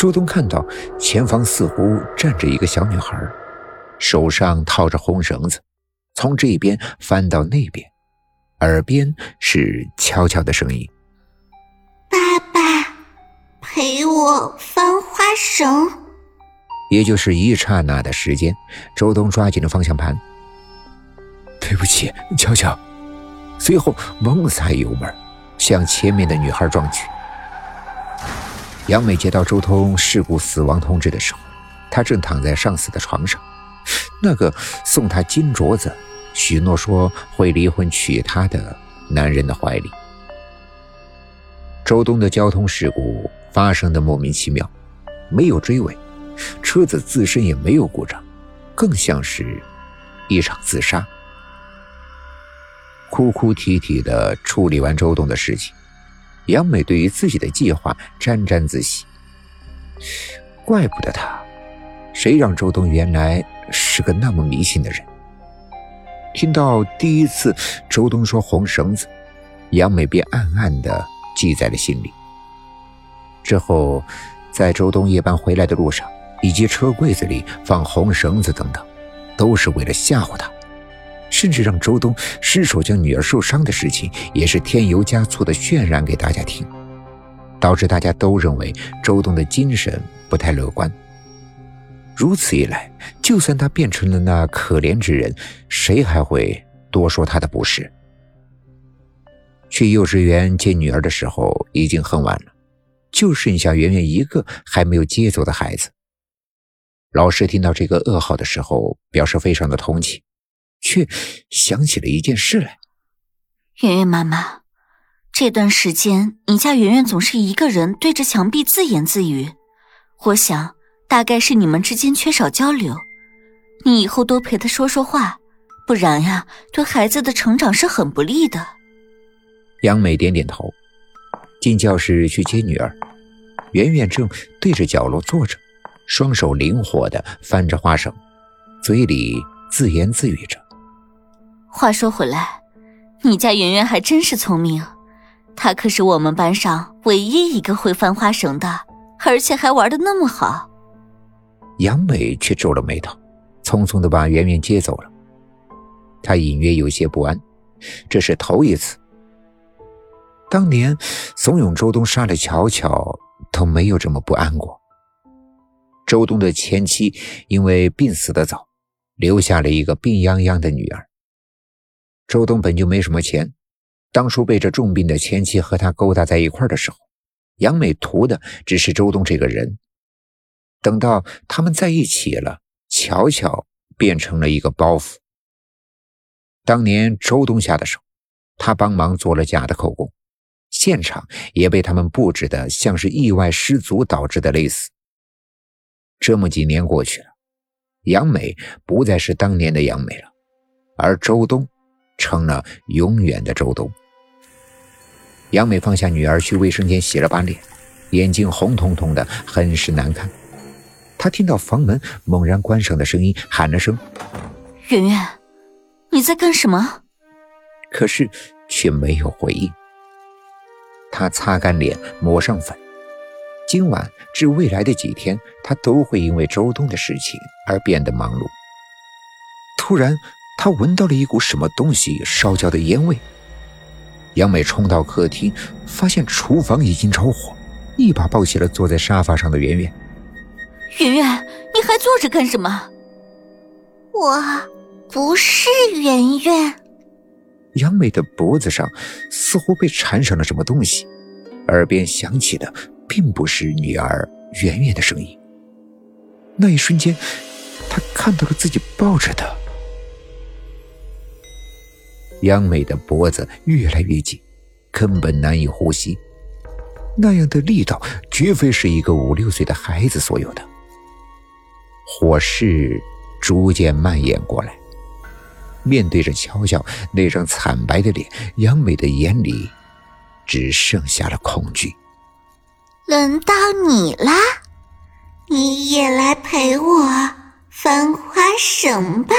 周东看到前方似乎站着一个小女孩，手上套着红绳子，从这边翻到那边，耳边是悄悄的声音：“爸爸，陪我翻花绳。”也就是一刹那的时间，周东抓紧了方向盘。对不起，悄悄。随后猛踩油门，向前面的女孩撞去。杨美接到周通事故死亡通知的时候，她正躺在上司的床上，那个送她金镯子、许诺说会离婚娶她的男人的怀里。周东的交通事故发生的莫名其妙，没有追尾，车子自身也没有故障，更像是一场自杀。哭哭啼啼的处理完周东的事情，杨美对于自己的计划沾沾自喜。怪不得他，谁让周东原来是个那么迷信的人？听到第一次周东说红绳子，杨美便暗暗的记在了心里。之后，在周东夜班回来的路上，以及车柜子里放红绳子等等，都是为了吓唬他。甚至让周东失手将女儿受伤的事情，也是添油加醋的渲染给大家听，导致大家都认为周东的精神不太乐观。如此一来，就算他变成了那可怜之人，谁还会多说他的不是？去幼稚园接女儿的时候已经很晚了，就剩下圆圆一个还没有接走的孩子。老师听到这个噩耗的时候，表示非常的同情。却想起了一件事来。圆圆妈妈，这段时间你家圆圆总是一个人对着墙壁自言自语，我想大概是你们之间缺少交流。你以后多陪她说说话，不然呀，对孩子的成长是很不利的。杨美点点头，进教室去接女儿。圆圆正对着角落坐着，双手灵活的翻着花绳，嘴里自言自语着。话说回来，你家圆圆还真是聪明，她可是我们班上唯一一个会翻花绳的，而且还玩的那么好。杨美却皱了眉头，匆匆的把圆圆接走了。她隐约有些不安，这是头一次。当年怂恿周东杀了巧巧，都没有这么不安过。周东的前妻因为病死的早，留下了一个病殃殃的女儿。周东本就没什么钱，当初被这重病的前妻和他勾搭在一块的时候，杨美图的只是周东这个人。等到他们在一起了，巧巧变成了一个包袱。当年周东下的手，他帮忙做了假的口供，现场也被他们布置的像是意外失足导致的类似。这么几年过去了，杨美不再是当年的杨美了，而周东。成了永远的周东。杨美放下女儿，去卫生间洗了把脸，眼睛红彤彤的，很是难看。她听到房门猛然关上的声音，喊了声：“圆圆，你在干什么？”可是却没有回应。她擦干脸，抹上粉。今晚至未来的几天，她都会因为周东的事情而变得忙碌。突然。他闻到了一股什么东西烧焦的烟味。杨美冲到客厅，发现厨房已经着火，一把抱起了坐在沙发上的圆圆。圆圆，你还坐着干什么？我不是圆圆。杨美的脖子上似乎被缠上了什么东西，耳边响起的并不是女儿圆圆的声音。那一瞬间，她看到了自己抱着的。杨美的脖子越来越紧，根本难以呼吸。那样的力道，绝非是一个五六岁的孩子所有的。火势逐渐蔓延过来，面对着乔乔那张惨白的脸，杨美的眼里只剩下了恐惧。轮到你啦，你也来陪我翻花绳吧。